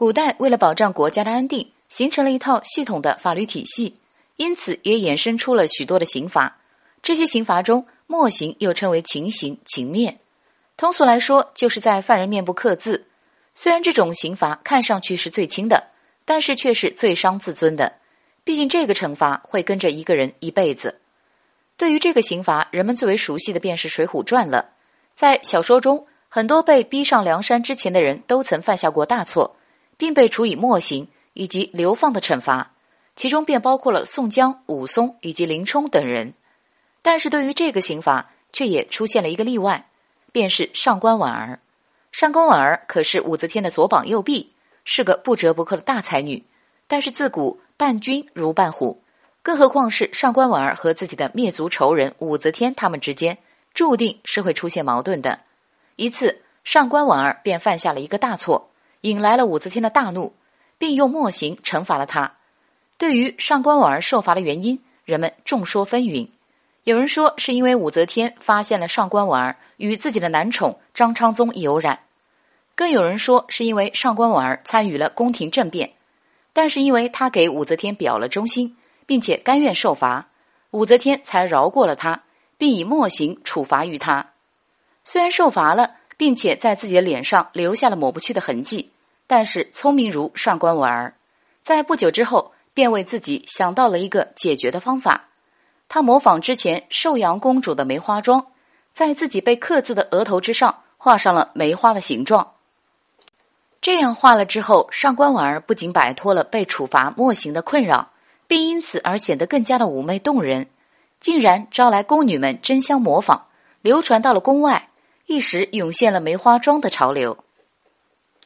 古代为了保障国家的安定，形成了一套系统的法律体系，因此也衍生出了许多的刑罚。这些刑罚中，墨刑又称为情刑、情面。通俗来说，就是在犯人面部刻字。虽然这种刑罚看上去是最轻的，但是却是最伤自尊的。毕竟这个惩罚会跟着一个人一辈子。对于这个刑罚，人们最为熟悉的便是《水浒传》了。在小说中，很多被逼上梁山之前的人都曾犯下过大错，并被处以墨刑以及流放的惩罚，其中便包括了宋江、武松以及林冲等人。但是对于这个刑罚，却也出现了一个例外，便是上官婉儿。上官婉儿可是武则天的左膀右臂，是个不折不扣的大才女。但是自古伴君如伴虎，更何况是上官婉儿和自己的灭族仇人武则天，他们之间注定是会出现矛盾的。一次，上官婉儿便犯下了一个大错，引来了武则天的大怒，并用墨刑惩罚了她。对于上官婉儿受罚的原因，人们众说纷纭。有人说是因为武则天发现了上官婉儿与自己的男宠张昌宗有染，更有人说是因为上官婉儿参与了宫廷政变。但是因为他给武则天表了忠心，并且甘愿受罚，武则天才饶过了他，并以墨刑处罚于他。虽然受罚了，并且在自己的脸上留下了抹不去的痕迹，但是聪明如上官婉儿，在不久之后便为自己想到了一个解决的方法。他模仿之前寿阳公主的梅花妆，在自己被刻字的额头之上画上了梅花的形状。这样画了之后，上官婉儿不仅摆脱了被处罚墨刑的困扰，并因此而显得更加的妩媚动人，竟然招来宫女们争相模仿，流传到了宫外，一时涌现了梅花桩的潮流。